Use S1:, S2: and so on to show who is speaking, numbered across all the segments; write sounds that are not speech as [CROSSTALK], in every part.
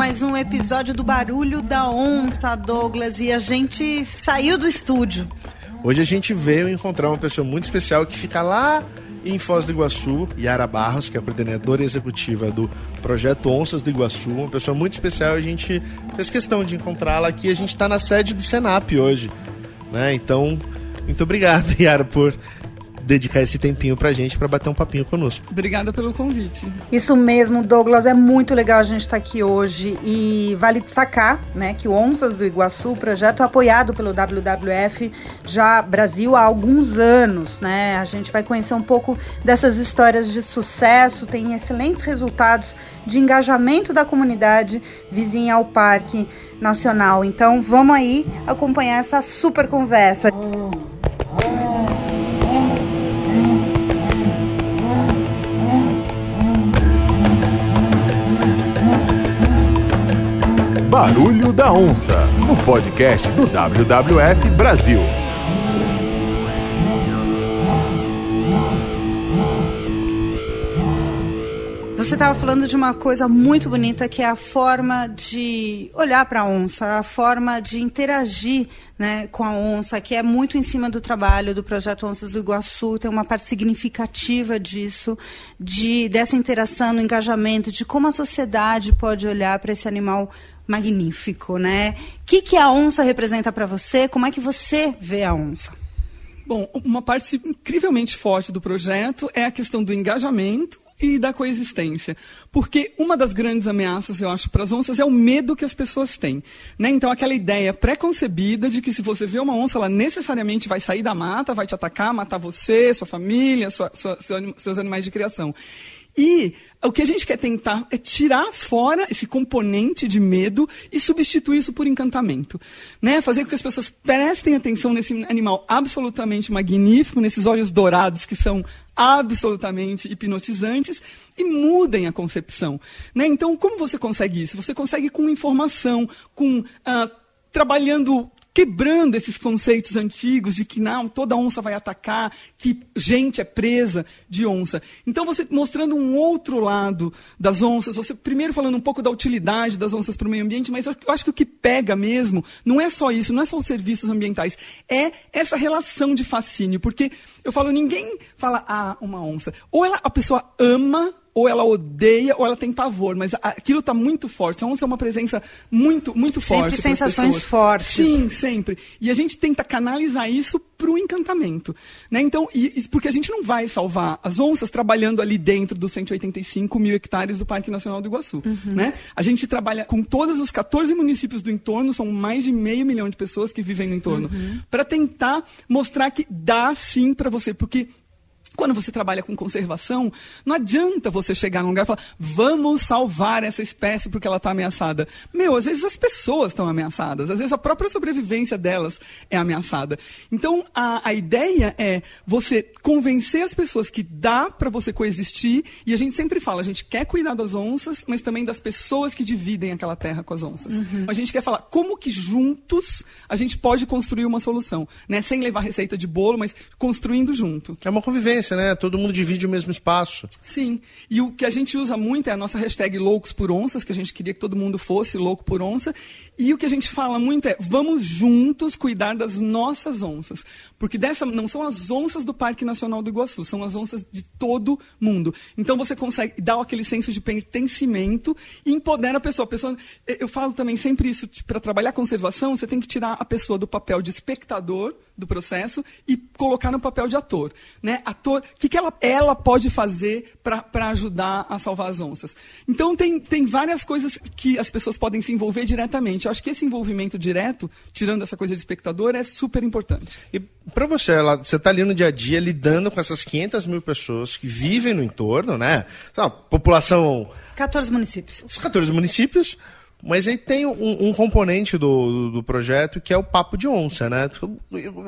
S1: mais um episódio do Barulho da Onça, Douglas, e a gente saiu do estúdio.
S2: Hoje a gente veio encontrar uma pessoa muito especial que fica lá em Foz do Iguaçu, Yara Barros, que é a coordenadora executiva do projeto Onças do Iguaçu, uma pessoa muito especial. A gente fez questão de encontrá-la aqui. A gente está na sede do Senap hoje, né? Então, muito obrigado, [LAUGHS] Yara, por dedicar esse tempinho pra gente para bater um papinho conosco.
S3: Obrigada pelo convite.
S1: Isso mesmo, Douglas, é muito legal a gente estar tá aqui hoje e vale destacar, né, que o Onças do Iguaçu, projeto apoiado pelo WWF já Brasil há alguns anos, né? A gente vai conhecer um pouco dessas histórias de sucesso, tem excelentes resultados de engajamento da comunidade vizinha ao Parque Nacional. Então, vamos aí acompanhar essa super conversa.
S4: Barulho da Onça, no podcast do WWF Brasil.
S1: Você estava falando de uma coisa muito bonita que é a forma de olhar para a onça, a forma de interagir né, com a onça, que é muito em cima do trabalho do projeto Onças do Iguaçu, tem uma parte significativa disso, de dessa interação, no engajamento, de como a sociedade pode olhar para esse animal magnífico, né? O que, que a onça representa para você? Como é que você vê a onça?
S3: Bom, uma parte incrivelmente forte do projeto é a questão do engajamento e da coexistência. Porque uma das grandes ameaças, eu acho, para as onças é o medo que as pessoas têm. Né? Então, aquela ideia pré-concebida de que se você vê uma onça, ela necessariamente vai sair da mata, vai te atacar, matar você, sua família, sua, sua, seus animais de criação. E o que a gente quer tentar é tirar fora esse componente de medo e substituir isso por encantamento. Né? Fazer com que as pessoas prestem atenção nesse animal absolutamente magnífico, nesses olhos dourados que são absolutamente hipnotizantes e mudem a concepção. Né? Então, como você consegue isso? Você consegue com informação, com uh, trabalhando quebrando esses conceitos antigos de que não, toda onça vai atacar, que gente é presa de onça. Então você mostrando um outro lado das onças, você primeiro falando um pouco da utilidade das onças para o meio ambiente, mas eu acho que o que pega mesmo não é só isso, não é só os serviços ambientais, é essa relação de fascínio, porque eu falo, ninguém fala, ah, uma onça. Ou ela, a pessoa ama ou ela odeia ou ela tem pavor, mas aquilo está muito forte. A onça é uma presença muito, muito
S1: sempre
S3: forte.
S1: Sempre sensações fortes.
S3: Sim, sempre. E a gente tenta canalizar isso para o encantamento. Né? Então, e, porque a gente não vai salvar as onças trabalhando ali dentro dos 185 mil hectares do Parque Nacional do Iguaçu. Uhum. Né? A gente trabalha com todos os 14 municípios do entorno, são mais de meio milhão de pessoas que vivem no entorno, uhum. para tentar mostrar que dá sim para você, porque quando você trabalha com conservação, não adianta você chegar num lugar e falar, vamos salvar essa espécie porque ela está ameaçada. Meu, às vezes as pessoas estão ameaçadas, às vezes a própria sobrevivência delas é ameaçada. Então, a, a ideia é você convencer as pessoas que dá para você coexistir, e a gente sempre fala, a gente quer cuidar das onças, mas também das pessoas que dividem aquela terra com as onças. Uhum. A gente quer falar como que juntos a gente pode construir uma solução, né? Sem levar receita de bolo, mas construindo junto.
S2: É uma convivência né? Todo mundo divide o mesmo espaço.
S3: Sim. E o que a gente usa muito é a nossa hashtag Loucos por Onças, que a gente queria que todo mundo fosse louco por onça. E o que a gente fala muito é: vamos juntos cuidar das nossas onças. Porque dessa não são as onças do Parque Nacional do Iguaçu, são as onças de todo mundo. Então você consegue dar aquele senso de pertencimento e empodera a pessoa. A pessoa eu falo também sempre isso, para trabalhar conservação, você tem que tirar a pessoa do papel de espectador do processo e colocar no papel de ator. Né? Ator, o que, que ela, ela pode fazer para ajudar a salvar as onças? Então, tem, tem várias coisas que as pessoas podem se envolver diretamente. Eu acho que esse envolvimento direto, tirando essa coisa de espectador, é super importante.
S2: E para você, ela, você está ali no dia a dia lidando com essas 500 mil pessoas que vivem no entorno, né? população...
S1: 14 municípios.
S2: Os 14 municípios mas aí tem um, um componente do, do, projeto que é o papo de onça, né?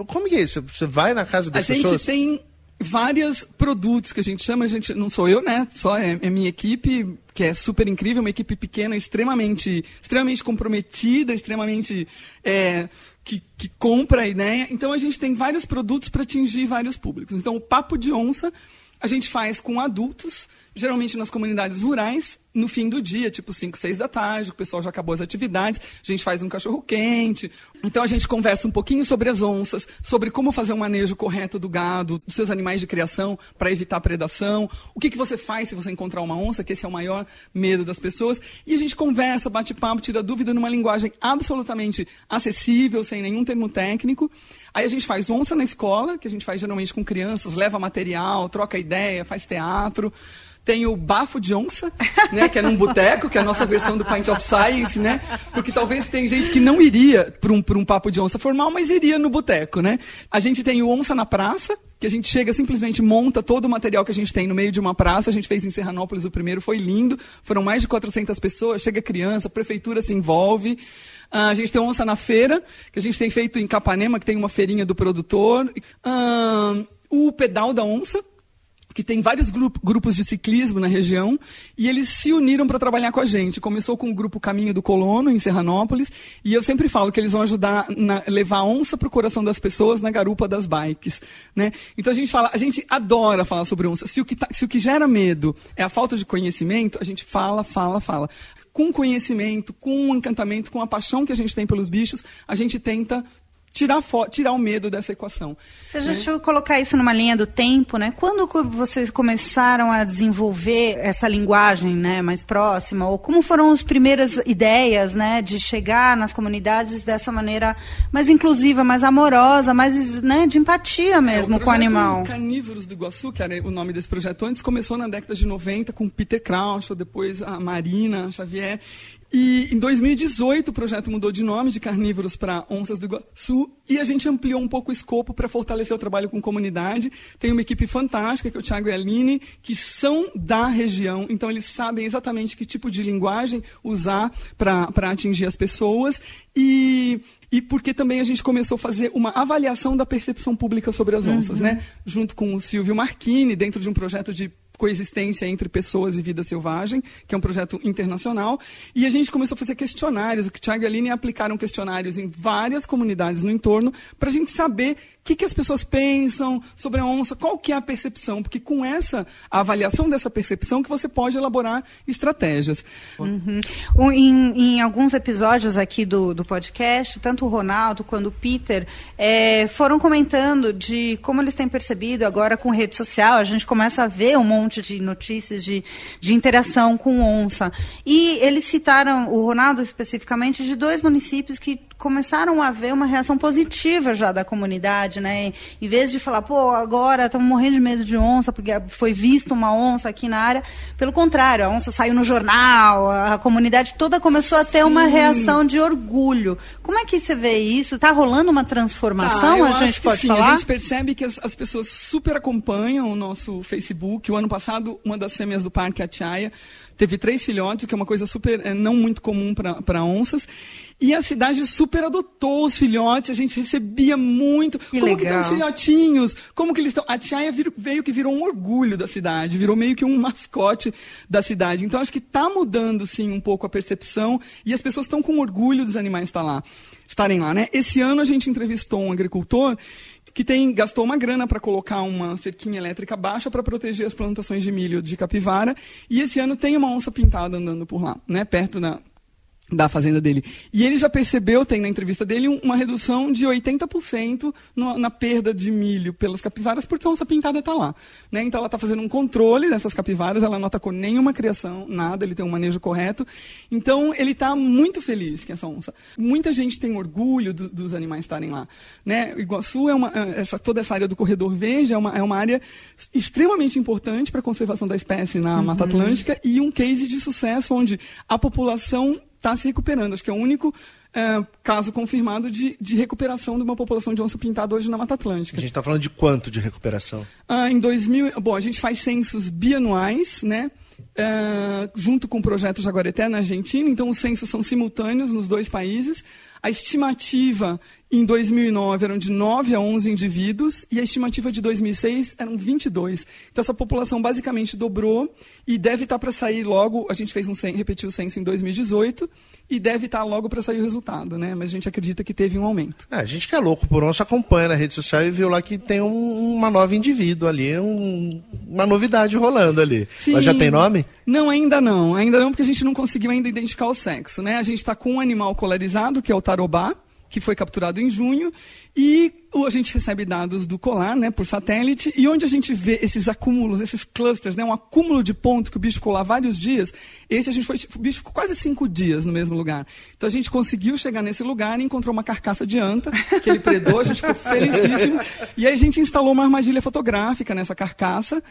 S2: Como que é isso? Você vai na casa das
S3: a
S2: pessoas?
S3: A gente tem vários produtos que a gente chama, a gente não sou eu, né? Só é, é minha equipe, que é super incrível, uma equipe pequena, extremamente, extremamente comprometida, extremamente é, que, que compra a ideia. Então a gente tem vários produtos para atingir vários públicos. Então o papo de onça A gente faz com adultos, geralmente nas comunidades rurais, no fim do dia, tipo 5, 6 da tarde, o pessoal já acabou as atividades, a gente faz um cachorro quente. Então a gente conversa um pouquinho sobre as onças, sobre como fazer um manejo correto do gado, dos seus animais de criação para evitar predação. O que, que você faz se você encontrar uma onça, que esse é o maior medo das pessoas. E a gente conversa, bate papo, tira dúvida numa linguagem absolutamente acessível, sem nenhum termo técnico. Aí a gente faz onça na escola, que a gente faz geralmente com crianças, leva material, troca ideia, faz teatro. Tem o bafo de onça, né, que é num boteco, que é a nossa versão do Pint of Science, né? Porque talvez tem gente que não iria para um, um papo de onça formal, mas iria no boteco, né? A gente tem o onça na praça, que a gente chega simplesmente monta todo o material que a gente tem no meio de uma praça. A gente fez em Serranópolis o primeiro, foi lindo. Foram mais de 400 pessoas, chega criança, a prefeitura se envolve. Uh, a gente tem onça na feira, que a gente tem feito em Capanema, que tem uma feirinha do produtor. Uh, o pedal da onça, que tem vários grup grupos de ciclismo na região, e eles se uniram para trabalhar com a gente. Começou com o grupo Caminho do Colono, em Serranópolis, e eu sempre falo que eles vão ajudar a levar onça para o coração das pessoas na garupa das bikes. Né? Então a gente fala, a gente adora falar sobre onça. Se o, que tá, se o que gera medo é a falta de conhecimento, a gente fala, fala, fala com conhecimento, com encantamento, com a paixão que a gente tem pelos bichos, a gente tenta tirar, tirar o medo dessa equação.
S1: Já né? deixa eu colocar isso numa linha do tempo, né? Quando vocês começaram a desenvolver essa linguagem né, mais próxima, ou como foram as primeiras ideias né, de chegar nas comunidades dessa maneira mais inclusiva, mais amorosa, mais né, de empatia mesmo é, o com o animal?
S3: Carnívoros do Iguaçu, que era o nome desse projeto antes, começou na década de 90 com Peter Crouch, depois a Marina Xavier, e em 2018 o projeto mudou de nome de carnívoros para onças do Iguaçu e a gente ampliou um pouco o escopo para fortalecer o trabalho com comunidade. Tem uma equipe fantástica, que é o Thiago e a Aline, que são da região, então eles sabem exatamente que tipo de linguagem usar para atingir as pessoas. E e porque também a gente começou a fazer uma avaliação da percepção pública sobre as onças, uhum. né? Junto com o Silvio Marchini, dentro de um projeto de coexistência entre pessoas e vida selvagem, que é um projeto internacional. E a gente começou a fazer questionários. O Thiago e a Aline aplicaram questionários em várias comunidades no entorno para a gente saber o que, que, as pessoas pensam sobre a onça, qual que é a percepção, porque com essa avaliação dessa percepção que você pode elaborar estratégias.
S1: Uhum. Em, em, alguns episódios aqui do, do podcast, tanto o Ronaldo quanto o Peter é, foram comentando de como eles têm percebido agora com rede social, a gente começa a ver um monte de notícias de, de interação com onça. E eles citaram, o Ronaldo especificamente, de dois municípios que começaram a ver uma reação positiva já da comunidade, né? Em vez de falar, pô, agora estamos morrendo de medo de onça, porque foi vista uma onça aqui na área. Pelo contrário, a onça saiu no jornal, a comunidade toda começou a ter Sim. uma reação de orgulho. Como é que você vê isso? Está rolando uma transformação?
S3: Tá,
S1: a gente pode
S3: sim.
S1: falar?
S3: A gente percebe que as, as, pessoas super acompanham o nosso Facebook. O ano passado, uma das fêmeas do parque, a Tiaia, teve três filhotes, que é uma coisa super é, não muito comum para onças. E a cidade super adotou os filhotes, a gente recebia muito.
S1: Que
S3: como
S1: legal.
S3: que estão os filhotinhos? Como que eles estão? A Tiaia veio que virou um orgulho da cidade, virou meio que um mascote da cidade. Então acho que está mudando sim um pouco a percepção e as pessoas estão com orgulho dos animais estar lá, estarem lá, né? Esse ano a gente entrevistou um agricultor que tem, gastou uma grana para colocar uma cerquinha elétrica baixa para proteger as plantações de milho de capivara. E esse ano tem uma onça pintada andando por lá, né, perto da, da fazenda dele. E ele já percebeu, tem na entrevista dele, uma redução de 80% no, na perda de milho pelas capivaras, porque a onça pintada está lá. Né? Então ela está fazendo um controle dessas capivaras, ela não com nenhuma criação, nada, ele tem um manejo correto. Então ele está muito feliz com essa onça. Muita gente tem orgulho do, dos animais estarem lá. Né? Iguaçu é uma, é, essa, toda essa área do corredor verde é uma, é uma área extremamente importante para a conservação da espécie na uhum. Mata Atlântica e um case de sucesso onde a população está se recuperando. Acho que é o único é, caso confirmado de, de recuperação de uma população de onça pintada hoje na Mata Atlântica.
S2: A gente está falando de quanto de recuperação?
S3: Ah, em 2000, bom, a gente faz censos bianuais, né? Uh, junto com o projeto Jaguareté na Argentina, então os censos são simultâneos nos dois países. A estimativa Em 2009 eram de 9 a 11 indivíduos e a estimativa de 2006 eram 22. Então essa população basicamente dobrou e deve estar para sair logo. A gente fez um repetiu o censo em 2018 e deve estar logo para sair o resultado, né? Mas a gente acredita que teve um aumento.
S2: É, a gente que é louco por onça acompanha na rede social e viu lá que tem um, uma nova indivíduo ali, um, uma novidade rolando ali. Sim. Ela já tem nome?
S3: Não, ainda não. Ainda não, porque a gente não conseguiu ainda identificar o sexo, né? A gente está com um animal colarizado, que é o tarobá que foi capturado em junho, e a gente recebe dados do colar, né, por satélite, e onde a gente vê esses acúmulos, esses clusters, né, um acúmulo de ponto que o bicho ficou lá vários dias, esse a gente foi, o bicho ficou quase cinco dias no mesmo lugar. Então a gente conseguiu chegar nesse lugar e encontrou uma carcaça de anta, que ele predou, a gente ficou [LAUGHS] felicíssimo, e aí a gente instalou uma armadilha fotográfica nessa carcaça,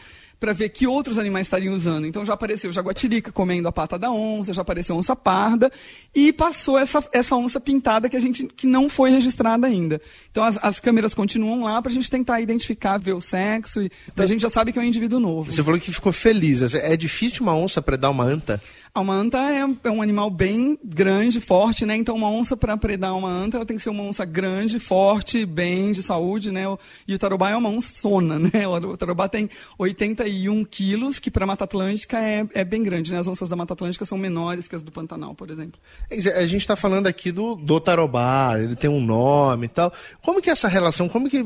S3: para ver que outros animais estariam usando. Então já apareceu jaguatirica comendo a pata da onça, já apareceu onça parda e passou essa, essa onça pintada que a gente que não foi registrada ainda. Então as, as câmeras continuam lá para a gente tentar identificar, ver o sexo e então, a gente já sabe que é um indivíduo novo.
S2: Você falou que ficou feliz. É difícil uma onça predar uma anta?
S3: uma anta é, é, um animal bem grande, forte, né? Então uma onça para predar uma anta, ela tem que ser uma onça grande, forte, bem de saúde, né? E o tarobá é uma onçona, [LAUGHS] né? O tarobá tem 81 quilos, que para a Mata Atlântica é, é bem grande, né? As onças da Mata Atlântica são menores que as do Pantanal, por exemplo.
S2: A gente está falando aqui do, do tarobá, ele tem um nome e tal. Como que é essa relação, como que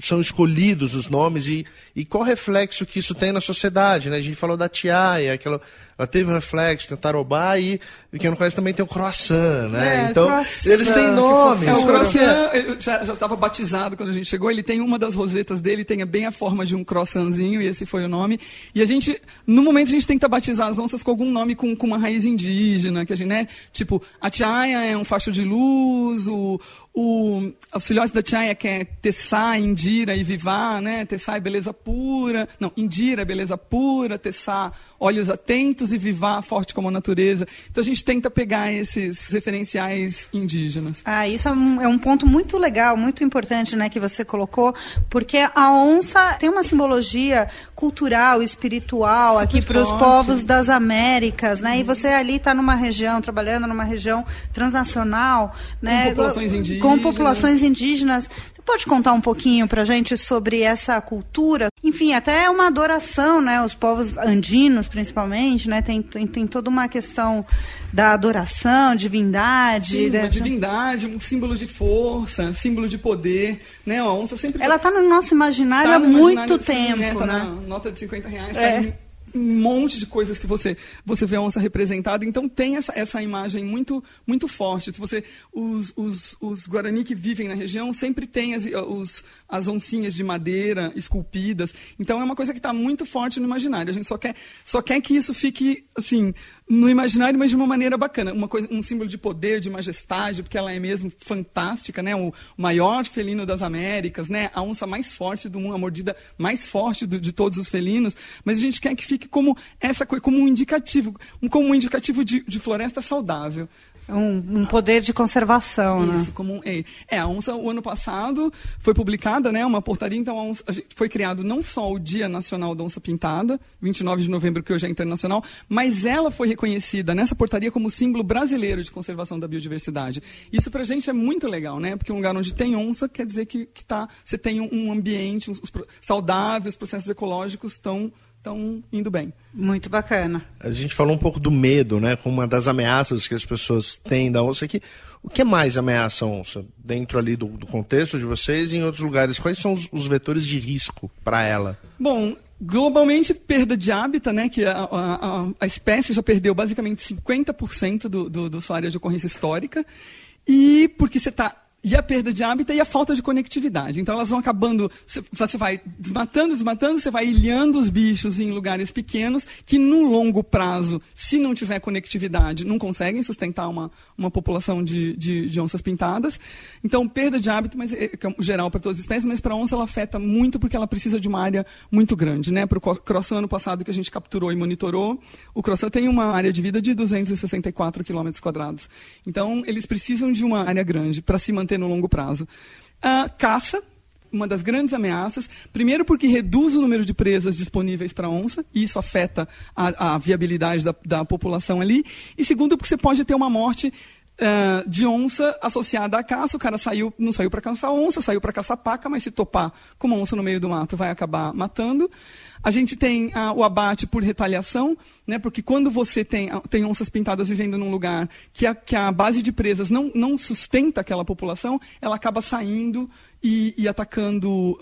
S2: são escolhidos os nomes e, e qual reflexo que isso tem na sociedade, né? A gente falou da Tiaia, que ela, ela teve um reflexo, tem o Tarobá e, quem não conhece também tem o Croissant, né?
S3: É, então, croissant,
S2: eles têm nomes.
S3: É, o Croissant já, já estava batizado quando a gente chegou, ele tem uma das rosetas dele, tem bem a forma de um croissantzinho, e esse foi o nome. E a gente, no momento, a gente tenta batizar as onças com algum nome com, com uma raiz indígena, que a gente, né? Tipo, a Tiaia é um facho de luz, o, o, os filhotes da Tiaia que é Tessá, Indira e Vivá, né? Tessá é beleza pura, não, Indira beleza pura, Tessá, olhos atentos e Vivá, forte como a natureza. Então a gente tenta pegar esses referenciais indígenas.
S1: Ah, isso é um, é um ponto muito legal, muito importante, né, que você colocou, porque a onça tem uma simbologia cultural, espiritual Super aqui para os povos das Américas, né? E você ali está numa região, trabalhando numa região transnacional, né?
S3: Com populações indígenas
S1: com populações indígenas. Pode contar um pouquinho para a gente sobre essa cultura? Enfim, até é uma adoração, né? Os povos andinos, principalmente, né? Tem, tem, tem toda uma questão da adoração, divindade.
S3: Sim, dessa... uma divindade, um símbolo de força, símbolo de poder, né? A onça sempre...
S1: Ela está no nosso imaginário tá no há muito sim, tempo, né? Tá
S3: né? nota de 50 reais, é. tá um monte de coisas que você você vê a onça representada. Então tem essa, essa imagem muito muito forte. Se você os, os, os Guarani que vivem na região sempre tem as, os, as oncinhas de madeira esculpidas. Então é uma coisa que está muito forte no imaginário. A gente só quer só quer que isso fique assim no imaginário, mas de uma maneira bacana. Uma coisa, um símbolo de poder, de majestade, porque ela é mesmo fantástica, né? O maior felino das Américas, né? A onça mais forte do mundo, a mordida mais forte do, de todos os felinos. Mas a gente quer que fique como essa coisa, como um indicativo, um, como um indicativo de, de floresta saudável.
S1: Um, um, poder de conservação,
S3: Isso, né? como é, é, a onça o ano passado foi publicada, né, uma portaria, então a onça, a gente, foi criado não só o Dia Nacional da Onça Pintada, 29 de novembro, que hoje é internacional, mas ela foi reconhecida nessa portaria como símbolo brasileiro de conservação da biodiversidade. Isso para a gente é muito legal, né? Porque um lugar onde tem onça quer dizer que, que tá, você tem um, ambiente um, saudável, os processos ecológicos estão estão indo bem.
S1: Muito bacana.
S2: A gente falou um pouco do medo, né? Como uma das ameaças que as pessoas têm da onça aqui. O que mais ameaça a onça dentro ali do, do contexto de vocês e em outros lugares? Quais são os, os vetores de risco para ela?
S3: Bom, globalmente perda de hábitat, né? Que a, a, a espécie já perdeu basicamente 50% do, do, do sua área de ocorrência histórica. E porque você está e a perda de hábitat e a falta de conectividade. Então elas vão acabando, você vai desmatando, desmatando, você vai ilhando os bichos em lugares pequenos que no longo prazo, se não tiver conectividade, não conseguem sustentar uma, uma população de, de, de onças pintadas. Então perda de hábitat, mas é, é geral para todas as espécies, mas para a onça ela afeta muito porque ela precisa de uma área muito grande. Né? Para o croissant ano passado que a gente capturou e monitorou, o croissant tem uma área de vida de 264 quilômetros quadrados. Então eles precisam de uma área grande para se manter manter no longo prazo. A caça, uma das grandes ameaças. Primeiro, porque reduz o número de presas disponíveis para onça, e isso afeta a, a viabilidade da, da, população ali. E segundo, porque você pode ter uma morte uh, de onça associada à caça. O cara saiu, não saiu para caçar onça, saiu para caçar paca, mas se topar com uma onça no meio do mato, vai acabar matando. A gente tem o abate por retaliação, né, porque quando você tem, tem onças pintadas vivendo num lugar que a, que a base de presas não, não sustenta aquela população, ela acaba saindo e, e atacando.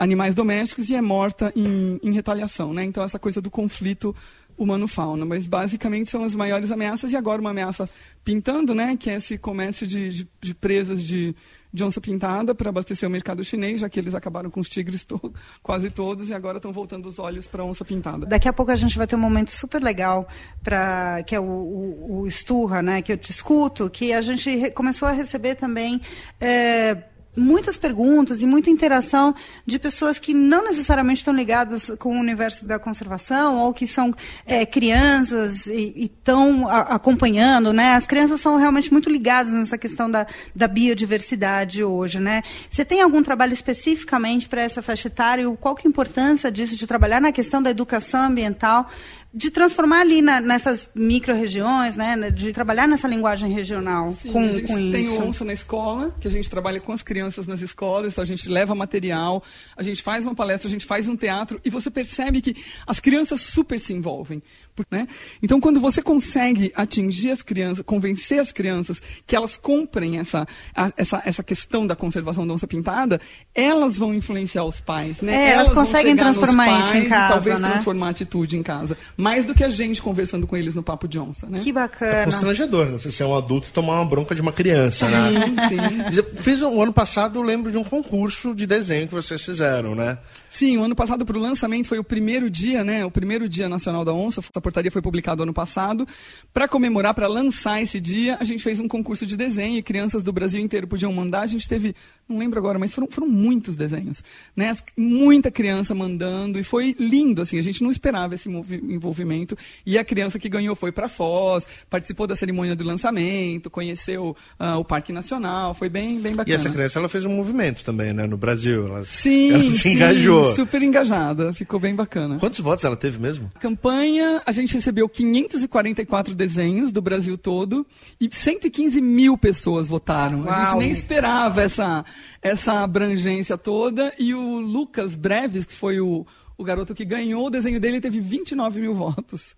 S3: Animais domésticos e é morta em, em retaliação. Né? Então, essa coisa do conflito humano-fauna. Mas, basicamente, são as maiores ameaças. E agora, uma ameaça pintando, né? que é esse comércio de, de, de presas de, de onça pintada para abastecer o mercado chinês, já que eles acabaram com os tigres to [LAUGHS] quase todos e agora estão voltando os olhos para a onça pintada.
S1: Daqui a pouco a gente vai ter um momento super legal para que é o, o, o Esturra, né, que eu te escuto, que a gente começou a receber também é, muitas perguntas e muita interação de pessoas que não necessariamente estão ligadas com o universo da conservação ou que são é, crianças e estão acompanhando, né? As crianças são realmente muito ligadas nessa questão da, da biodiversidade hoje, né? Você tem algum trabalho especificamente para essa faixa etária? Qual que é a importância disso, de trabalhar na questão da educação ambiental de transformar ali na, nessas micro-regiões, né, de trabalhar nessa linguagem regional
S3: Sim,
S1: com,
S3: a gente
S1: com
S3: tem
S1: isso.
S3: o na escola, que a gente trabalha com as crianças nas escolas, a gente leva material, a gente faz uma palestra, a gente faz um teatro, e você percebe que as crianças super se envolvem. Né? Então, quando você consegue atingir as crianças, convencer as crianças que elas comprem essa, a, essa, essa questão da conservação da onça pintada, elas vão influenciar os pais. Né?
S1: É, elas,
S3: elas
S1: conseguem transformar isso em casa.
S3: talvez
S1: né?
S3: transformar a atitude em casa. Mais do que a gente conversando com eles no papo de onça. Né?
S1: Que
S2: É
S1: bacana.
S2: constrangedor, né? Você ser um adulto e tomar uma bronca de uma criança, né?
S3: Sim, sim.
S2: Fiz um, o ano passado, eu lembro de um concurso de desenho que vocês fizeram, né?
S3: Sim, o ano passado para o lançamento foi o primeiro dia, né? O primeiro dia nacional da onça. A portaria foi publicada ano passado. Para comemorar, para lançar esse dia, a gente fez um concurso de desenho e crianças do Brasil inteiro podiam mandar. A gente teve, não lembro agora, mas foram, foram muitos desenhos, né? Muita criança mandando e foi lindo, assim. A gente não esperava esse envolvimento. E a criança que ganhou foi para Foz, participou da cerimônia do lançamento, conheceu ah, o Parque Nacional. Foi bem, bem
S2: E
S3: bacana.
S2: essa criança, ela fez um movimento também, né? No Brasil. Ela,
S3: Sim,
S2: ela se
S3: sim,
S2: engajou.
S3: Super engajada. Ficou bem bacana.
S2: Quantos votos ela teve mesmo?
S3: Campanha, a gente recebeu 544 desenhos do Brasil todo e 115 mil pessoas votaram. A gente
S1: Uau.
S3: nem esperava essa, essa abrangência toda. E o Lucas Breves, que foi o, o garoto que ganhou, o desenho dele teve 29 mil votos.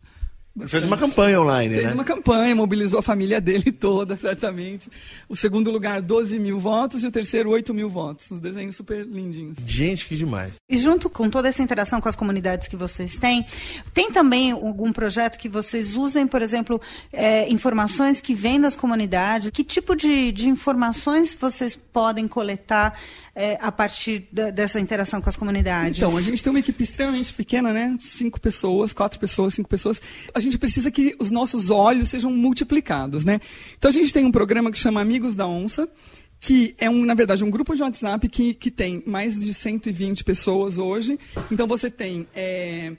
S2: Fez uma campanha online,
S3: Fez
S2: né?
S3: uma campanha, mobilizou a família dele [LAUGHS] toda, certamente. O segundo lugar, 12 mil votos, e o terceiro, 8 mil votos. Os desenhos super lindinhos.
S2: Gente, que demais.
S1: E junto com toda essa interação com as comunidades que vocês têm, tem também algum projeto que vocês usem, por exemplo, é, informações que vêm das comunidades? Que tipo de, de informações vocês podem coletar é, a partir da- dessa interação com as comunidades?
S3: Então, a gente tem uma equipe extremamente pequena, né? Cinco pessoas, quatro pessoas, cinco pessoas. A gente precisa que os nossos olhos sejam multiplicados, né? Então, a gente tem um programa que chama Amigos da Onça, que é, um, na verdade, um grupo de WhatsApp que, que tem mais de 120 pessoas hoje. Então, você tem... é,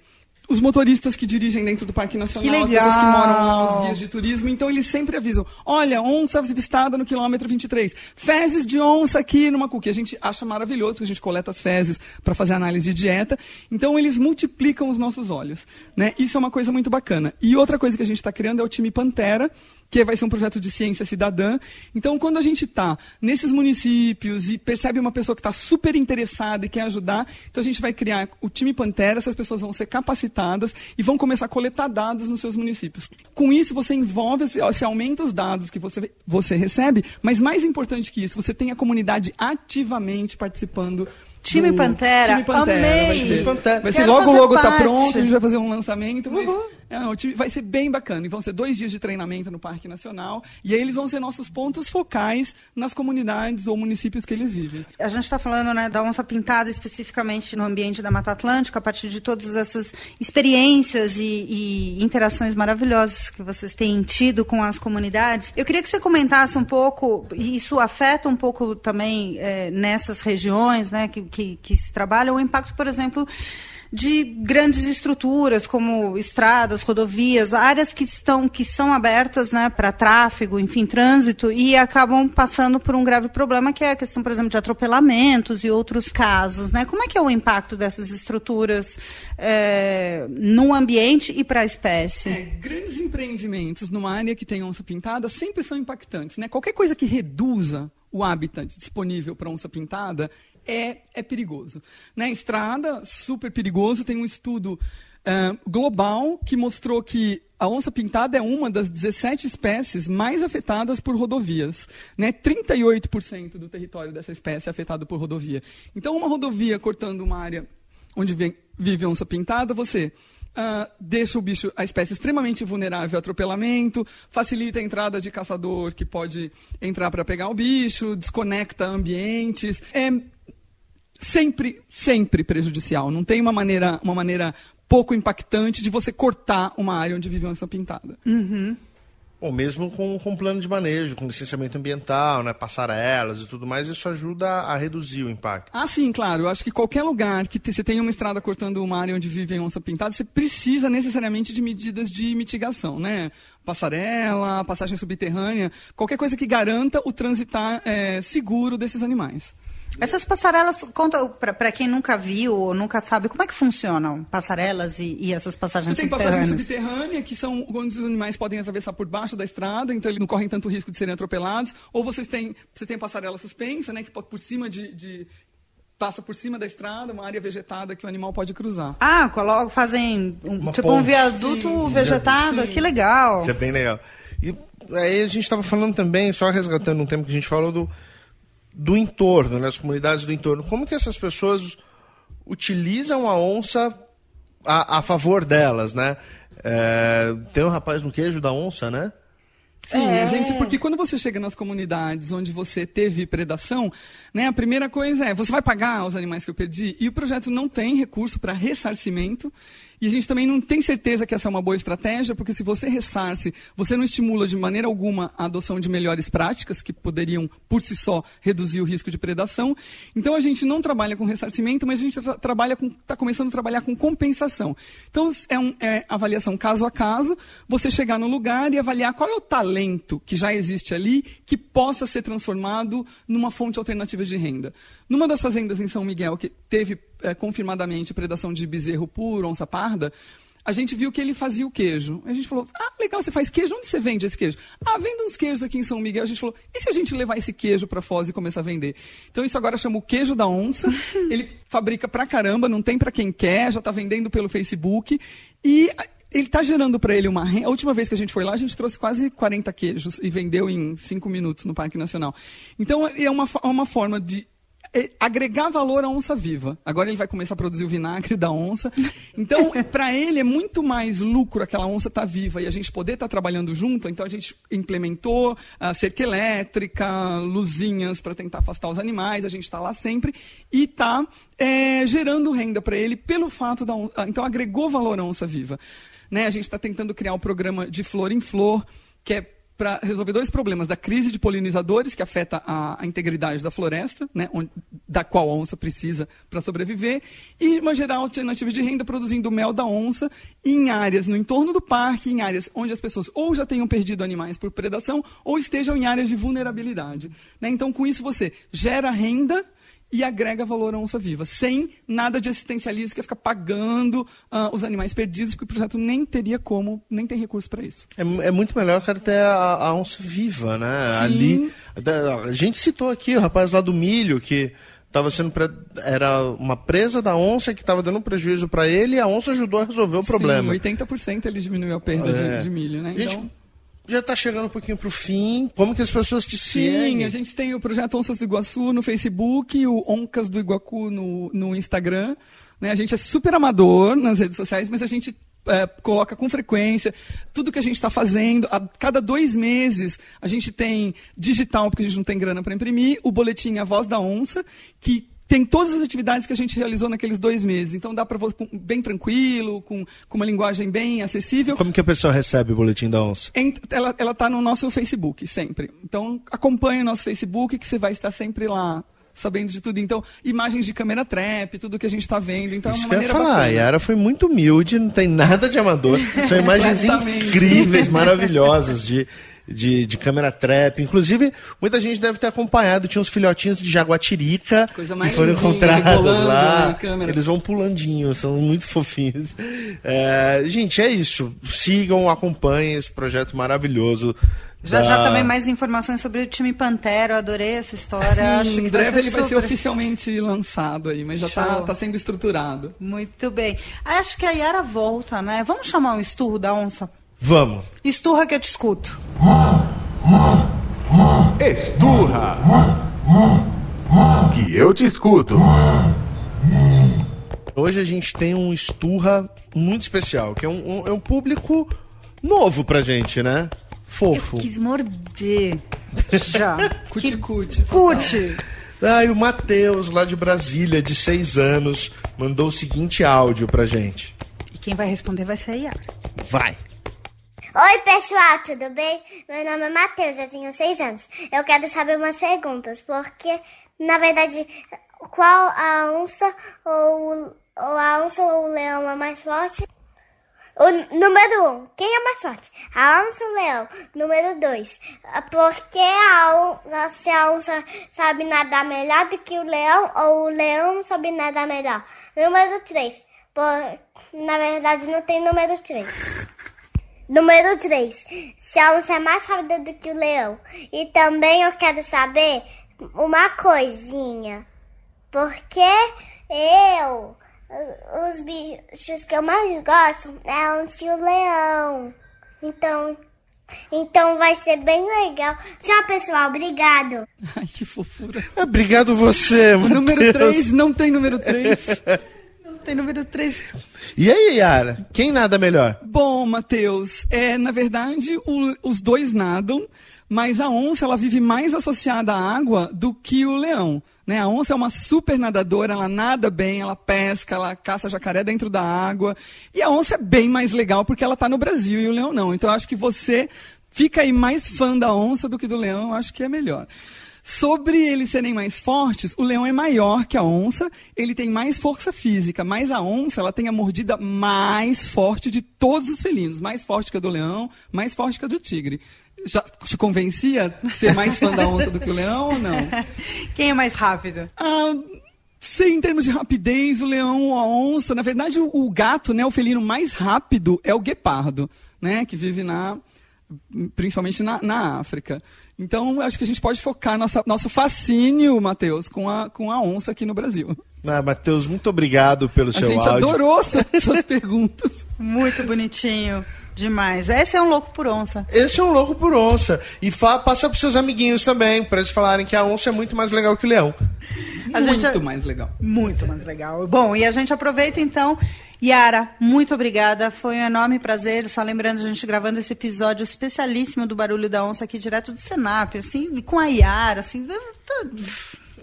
S3: os motoristas que dirigem dentro do Parque Nacional,
S1: Que
S3: as pessoas que moram lá, os guias de turismo, então eles sempre avisam: olha, onça avistada no quilômetro 23, fezes de onça aqui no Macuque. A gente acha maravilhoso, porque a gente coleta as fezes para fazer análise de dieta. Então eles multiplicam os nossos olhos. Né? Isso é uma coisa muito bacana. E outra coisa que a gente está criando é o time Pantera, que vai ser um projeto de ciência cidadã. Então, quando a gente está nesses municípios e percebe uma pessoa que está super interessada e quer ajudar, então a gente vai criar o time Pantera, essas pessoas vão ser capacitadas e vão começar a coletar dados nos seus municípios. Com isso, você envolve, você aumenta os dados que você, você recebe, mas mais importante que isso, você tem a comunidade ativamente participando.
S1: Time
S3: do-
S1: Pantera,
S3: Time Pantera. Vai
S1: amei!
S3: ser,
S2: Pantera.
S3: vai ser logo,
S1: fazer
S3: logo tá
S1: parte.
S3: pronto, a gente vai fazer um lançamento. Mas,
S1: Uhum.
S3: é, o time vai ser bem bacana. E vão ser dois dias de treinamento no Parque Nacional. E aí eles vão ser nossos pontos focais nas comunidades ou municípios que eles vivem.
S1: A gente está falando né, da onça pintada especificamente no ambiente da Mata Atlântica, a partir de todas essas experiências e, e interações maravilhosas que vocês têm tido com as comunidades. Eu queria que você comentasse um pouco, e isso afeta um pouco também eh, nessas regiões né, que, que, que se trabalham, o impacto, por exemplo, de grandes estruturas, como estradas, rodovias, áreas que estão que são abertas né, para tráfego, enfim, trânsito, e acabam passando por um grave problema, que é a questão, por exemplo, de atropelamentos e outros casos. Né? Como é que é o impacto dessas estruturas é, no ambiente e para a espécie?
S3: É, grandes empreendimentos numa área que tem onça pintada sempre são impactantes. Né? Qualquer coisa que reduza o habitat disponível para onça pintada é, é perigoso. Na né? estrada, super perigoso, tem um estudo uh, global que mostrou que a onça pintada é uma das 17 espécies mais afetadas por rodovias. Né? 38% do território dessa espécie é afetado por rodovia. Então, uma rodovia cortando uma área onde vem, vive onça pintada, você Uh, deixa o bicho, a espécie extremamente vulnerável ao atropelamento, facilita a entrada de caçador que pode entrar para pegar o bicho, desconecta ambientes. É sempre, sempre prejudicial. Não tem uma maneira, uma maneira pouco impactante de você cortar uma área onde vive uma onça pintada.
S1: Uhum.
S2: Ou mesmo com, com plano de manejo, com licenciamento ambiental, né, passarelas e tudo mais, isso ajuda a reduzir o impacto.
S3: Ah, sim, claro. Eu acho que qualquer lugar que você tenha uma estrada cortando uma área onde vive onça pintada, você precisa necessariamente de medidas de mitigação, né? Passarela, passagem subterrânea, qualquer coisa que garanta o transitar é, seguro desses animais.
S1: Essas passarelas, conta para quem nunca viu ou nunca sabe, como é que funcionam passarelas e, e essas passagens
S3: Você tem
S1: subterrâneas?
S3: passagem subterrânea, que são onde os animais podem atravessar por baixo da estrada, então eles não correm tanto risco de serem atropelados. Ou vocês têm, você tem passarela suspensa, né, que pode por cima de, de passa por cima da estrada, uma área vegetada que o animal pode cruzar.
S1: Ah, colocam, fazem um, tipo ponte. um viaduto sim, vegetado, sim. que legal.
S2: Isso é bem legal. E aí a gente estava falando também, só resgatando um tempo que a gente falou do do entorno, né, as comunidades do entorno. Como que essas pessoas utilizam a onça a, a favor delas, né? É, tem um rapaz no queijo da onça, né?
S3: Sim, é. gente, porque quando você chega nas comunidades onde você teve predação, né, a primeira coisa é, você vai pagar os animais que eu perdi? E o projeto não tem recurso para ressarcimento. E a gente também não tem certeza que essa é uma boa estratégia, porque se você ressarce, você não estimula de maneira alguma a adoção de melhores práticas, que poderiam, por si só, reduzir o risco de predação. Então a gente não trabalha com ressarcimento, mas a gente tra trabalha está começando a trabalhar com compensação. Então é, um, é avaliação caso a caso, você chegar no lugar e avaliar qual é o talento que já existe ali que possa ser transformado numa fonte alternativa de renda. Numa das fazendas em São Miguel que teve é, confirmadamente predação de bezerro por onça parda, a gente viu que ele fazia o queijo. A gente falou, ah, legal, você faz queijo, onde você vende esse queijo? Ah, vende uns queijos aqui em São Miguel. A gente falou, e se a gente levar esse queijo para Foz e começar a vender? Então isso agora chama o queijo da onça. [LAUGHS] ele fabrica pra caramba, não tem para quem quer, já está vendendo pelo Facebook. E ele está gerando para ele uma renda. A última vez que a gente foi lá, a gente trouxe quase 40 queijos e vendeu em 5 minutos no Parque Nacional. Então é uma, é uma forma de agregar valor à onça viva. Agora ele vai começar a produzir o vinagre da onça. Então, [LAUGHS] para ele é muito mais lucro aquela onça estar tá viva e a gente poder estar tá trabalhando junto. Então a gente implementou a cerca elétrica, luzinhas para tentar afastar os animais. A gente está lá sempre e está é, gerando renda para ele pelo fato da onça. Então agregou valor à onça viva. Né? A gente está tentando criar um programa de flor em flor que é para resolver dois problemas: da crise de polinizadores, que afeta a, a integridade da floresta, né, onde, da qual a onça precisa para sobreviver, e uma geral alternativa de renda produzindo mel da onça em áreas no entorno do parque, em áreas onde as pessoas ou já tenham perdido animais por predação ou estejam em áreas de vulnerabilidade. Né? Então, com isso, você gera renda e agrega valor à onça viva, sem nada de assistencialismo que fica pagando uh, os animais perdidos, porque o projeto nem teria como, nem tem recurso para isso.
S2: É, é, muito melhor o cara ter a, a onça viva, né? Sim. Ali, a gente citou aqui o rapaz lá do milho que estava sendo pre... era uma presa da onça que estava dando prejuízo para ele e a onça ajudou a resolver o problema.
S3: Sim, 80% ele diminuiu a perda é. de, de, milho, né?
S2: Então já está chegando um pouquinho para o fim. Como que as pessoas te
S3: Sim,
S2: seguem?
S3: Sim, a gente tem o projeto Onças do Iguaçu no Facebook, o Oncas do Iguacu no, no Instagram. Né? A gente é super amador nas redes sociais, mas a gente é, coloca com frequência tudo que a gente está fazendo. A cada dois meses a gente tem digital, porque a gente não tem grana para imprimir, o boletim A Voz da Onça, que tem todas as atividades que a gente realizou naqueles dois meses. Então dá para bem tranquilo, com, com uma linguagem bem acessível.
S2: Como que a pessoa recebe o boletim da onça?
S3: Ela está no nosso Facebook sempre. Então acompanhe o nosso Facebook que você vai estar sempre lá sabendo de tudo. Então, imagens de câmera trap, tudo que a gente está vendo. Então,
S2: Isso
S3: é uma
S2: eu ia
S3: maneira
S2: falar, a
S3: bacana.
S2: Yara foi muito humilde, não tem nada de amador. [LAUGHS] São imagens incríveis, maravilhosas de, de, de câmera trap. Inclusive, muita gente deve ter acompanhado, tinha uns filhotinhos de jaguatirica
S3: Coisa
S2: que foram encontrados lá.
S3: câmera.
S2: Eles vão pulandinho, são muito fofinhos. É, gente, é isso. Sigam, acompanhem esse projeto maravilhoso.
S1: Já
S2: da-
S1: já também mais informações sobre o time Pantera. Eu adorei essa história. Acho
S3: Sim,
S1: que
S3: em breve
S1: vai
S3: ele
S1: ser
S3: vai ser
S1: super-
S3: oficialmente lançado aí, mas já está tá sendo estruturado.
S1: Muito bem. Acho que a Yara volta, né? Vamos chamar um esturro da onça?
S2: Vamos.
S1: Esturra que eu te escuto.
S4: Esturra. Que eu te escuto.
S2: Hoje a gente tem um Esturra muito especial, que é um, um- é um público novo pra gente, né? Fofo.
S1: Quis morder. Já. [LAUGHS]
S3: Cuticute.
S1: Cute.
S2: Ah, e o Matheus, lá de Brasília, de seis anos, mandou o seguinte áudio pra gente.
S1: E quem vai responder vai ser a Yara.
S2: Vai.
S5: Oi, pessoal, tudo bem? Meu nome é Matheus, eu tenho seis anos. Eu quero saber umas perguntas, porque, na verdade, qual a onça ou, ou a onça ou o leão é mais forte? O número um, quem é mais forte? A onça ou o leão? Número dois, porque a onça, se a onça sabe nadar melhor do que o leão ou o leão sabe nadar melhor? Número três, por, na verdade não tem número três. Número 3. Se a onça é mais rápida do que o leão. E também eu quero saber uma coisinha. Porque eu, os bichos que eu mais gosto é a onça e o leão. Então, então vai ser bem legal. Tchau, pessoal. Obrigado. [LAUGHS]
S3: Ai, que fofura.
S2: Obrigado você,
S3: O número
S2: Matheus.
S3: 3, não tem número 3. [LAUGHS]
S1: Tem número 3.
S2: E aí, Yara? Quem nada melhor?
S3: Bom, Matheus, é, na verdade, o- os dois nadam, mas a onça ela vive mais associada à água do que o leão. Né? A onça é uma super nadadora, ela nada bem, ela pesca, ela caça jacaré dentro da água. E a onça é bem mais legal porque ela está no Brasil e o leão não. Então eu acho que você fica aí mais fã da onça do que do leão, eu acho que é melhor. Sobre eles serem mais fortes, o leão é maior que a onça, ele tem mais força física, mas a onça ela tem a mordida mais forte de todos os felinos, mais forte que a do leão, mais forte que a do tigre. Já te convencia ser mais fã da onça do que o leão ou não? [LAUGHS]
S1: Quem é mais rápido?
S3: Ah, sei, em termos de rapidez, o leão, a onça, na verdade, o, o gato, né, o felino mais rápido é o guepardo, né, que vive na, principalmente na, na África. Então, acho que a gente pode focar nossa, nosso fascínio, Matheus, com a, com a onça aqui no Brasil.
S2: Ah, Matheus, muito obrigado pelo
S3: A
S2: seu
S3: gente
S2: áudio.
S3: adorou suas, [LAUGHS] suas perguntas.
S1: Muito bonitinho. Demais. Esse é um louco por onça.
S2: Esse é um louco por onça. E fa passa pros seus amiguinhos também, pra eles falarem que a onça é muito mais legal que o leão.
S1: A
S3: Muito
S1: gente-
S3: mais legal.
S1: Muito mais legal. Bom, e a gente aproveita então. Yara, muito obrigada. Foi um enorme prazer. Só lembrando, a gente gravando esse episódio especialíssimo do Barulho da Onça aqui direto do Senap, assim, e com a Yara, assim, tá-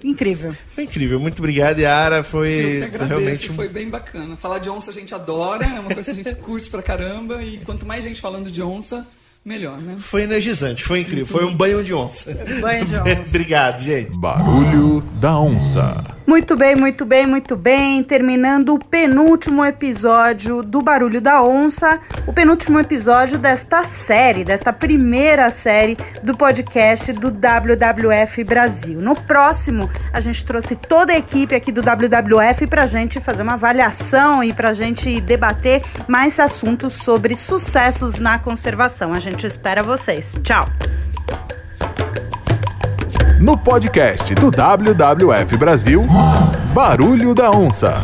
S1: incrível.
S2: Foi incrível, muito obrigado, Yara. Foi
S3: agradeço,
S2: realmente um
S3: foi bem bacana. Falar de onça a gente adora, é uma coisa que a gente curte pra caramba, e quanto mais gente falando de onça, melhor, né?
S2: Foi energizante, foi incrível. Foi um banho de onça.
S1: Banho de [LAUGHS] onça.
S2: Obrigado, gente.
S4: Barulho da onça.
S1: Muito bem, muito bem, muito bem. Terminando o penúltimo episódio do Barulho da Onça, o penúltimo episódio desta série, desta primeira série do podcast do WWF Brasil. No próximo, a gente trouxe toda a equipe aqui do WWF pra gente fazer uma avaliação e pra gente debater mais assuntos sobre sucessos na conservação. A gente espera vocês. Tchau!
S4: No podcast do WWF Brasil, Barulho da onça.